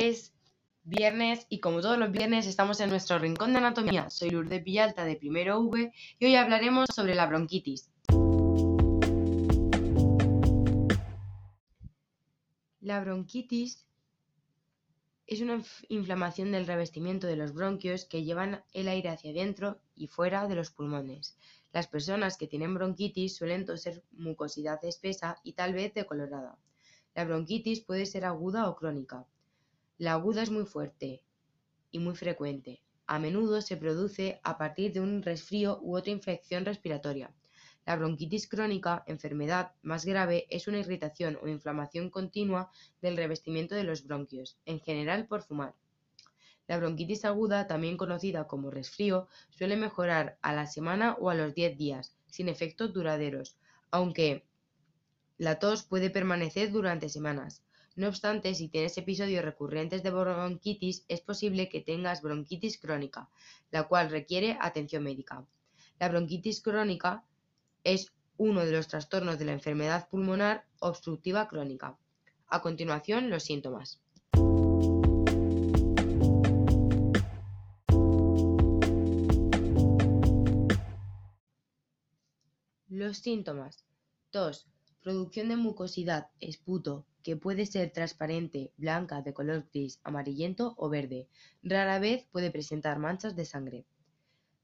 Es viernes y como todos los viernes estamos en nuestro rincón de anatomía. Soy Lourdes Villalta de primero V y hoy hablaremos sobre la bronquitis. La bronquitis es una inflamación del revestimiento de los bronquios que llevan el aire hacia adentro y fuera de los pulmones. Las personas que tienen bronquitis suelen toser mucosidad espesa y tal vez decolorada. La bronquitis puede ser aguda o crónica. La aguda es muy fuerte y muy frecuente. A menudo se produce a partir de un resfrío u otra infección respiratoria. La bronquitis crónica, enfermedad más grave, es una irritación o inflamación continua del revestimiento de los bronquios, en general por fumar. La bronquitis aguda, también conocida como resfrío, suele mejorar a la semana o a los 10 días, sin efectos duraderos, aunque la tos puede permanecer durante semanas. No obstante, si tienes episodios recurrentes de bronquitis, es posible que tengas bronquitis crónica, la cual requiere atención médica. La bronquitis crónica es uno de los trastornos de la enfermedad pulmonar obstructiva crónica. A continuación, los síntomas. Los síntomas. Tos, producción de mucosidad, esputo, que puede ser transparente, blanca, de color gris, amarillento o verde. Rara vez puede presentar manchas de sangre.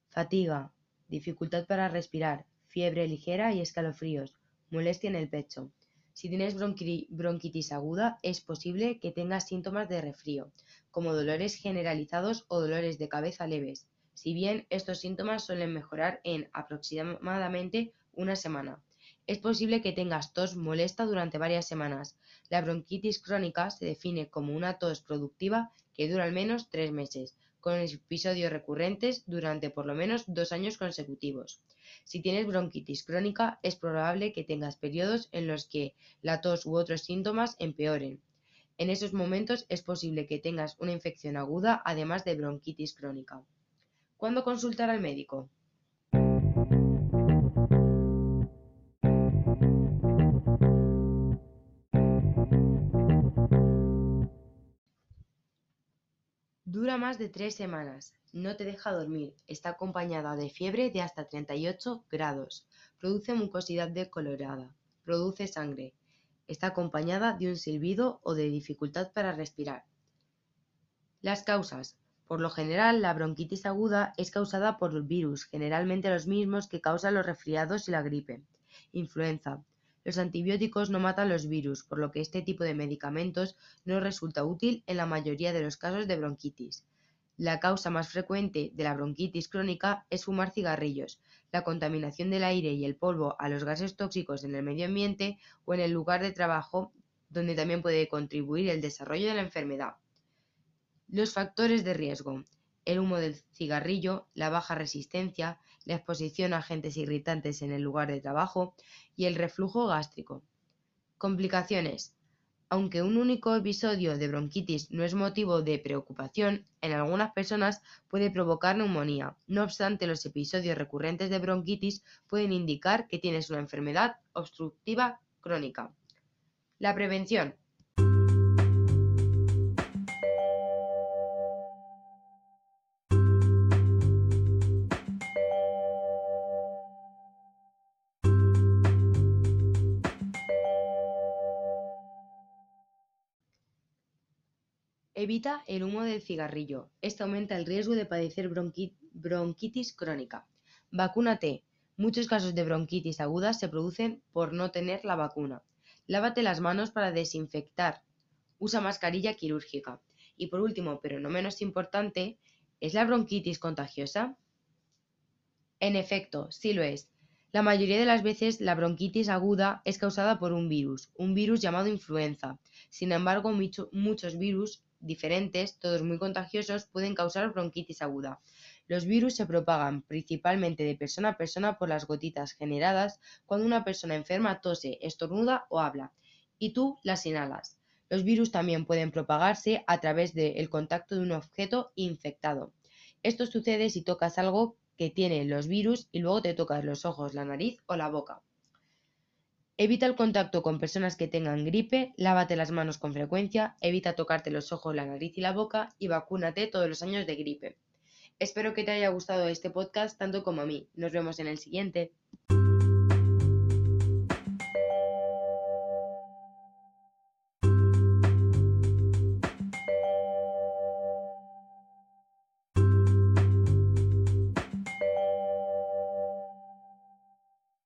Fatiga, dificultad para respirar, fiebre ligera y escalofríos, molestia en el pecho. Si tienes bronquitis aguda, es posible que tengas síntomas de resfrío, como dolores generalizados o dolores de cabeza leves, si bien estos síntomas suelen mejorar en aproximadamente una semana. Es posible que tengas tos molesta durante varias semanas. La bronquitis crónica se define como una tos productiva que dura al menos tres meses, con episodios recurrentes durante por lo menos dos años consecutivos. Si tienes bronquitis crónica, es probable que tengas periodos en los que la tos u otros síntomas empeoren. En esos momentos es posible que tengas una infección aguda además de bronquitis crónica. ¿Cuándo consultar al médico? Dura más de tres semanas, no te deja dormir, está acompañada de fiebre de hasta 38 grados, produce mucosidad decolorada, produce sangre, está acompañada de un silbido o de dificultad para respirar. Las causas. Por lo general, la bronquitis aguda es causada por virus, generalmente los mismos que causan los resfriados y la gripe. Influenza. Los antibióticos no matan los virus, por lo que este tipo de medicamentos no resulta útil en la mayoría de los casos de bronquitis. La causa más frecuente de la bronquitis crónica es fumar cigarrillos, la contaminación del aire y el polvo a los gases tóxicos en el medio ambiente o en el lugar de trabajo, donde también puede contribuir el desarrollo de la enfermedad. Los factores de riesgo el humo del cigarrillo, la baja resistencia, la exposición a agentes irritantes en el lugar de trabajo y el reflujo gástrico. Complicaciones. Aunque un único episodio de bronquitis no es motivo de preocupación, en algunas personas puede provocar neumonía. No obstante, los episodios recurrentes de bronquitis pueden indicar que tienes una enfermedad obstructiva crónica. La prevención. Evita el humo del cigarrillo. Esto aumenta el riesgo de padecer bronquitis crónica. Vacúnate. Muchos casos de bronquitis aguda se producen por no tener la vacuna. Lávate las manos para desinfectar. Usa mascarilla quirúrgica. Y por último, pero no menos importante, ¿es la bronquitis contagiosa? En efecto, sí lo es. La mayoría de las veces la bronquitis aguda es causada por un virus, un virus llamado influenza. Sin embargo, muchos virus diferentes, todos muy contagiosos, pueden causar bronquitis aguda. Los virus se propagan principalmente de persona a persona por las gotitas generadas cuando una persona enferma tose, estornuda o habla, y tú las inhalas. Los virus también pueden propagarse a través del contacto de un objeto infectado. Esto sucede si tocas algo que tiene los virus y luego te tocas los ojos, la nariz o la boca. Evita el contacto con personas que tengan gripe, lávate las manos con frecuencia, evita tocarte los ojos, la nariz y la boca y vacúnate todos los años de gripe. Espero que te haya gustado este podcast tanto como a mí. Nos vemos en el siguiente.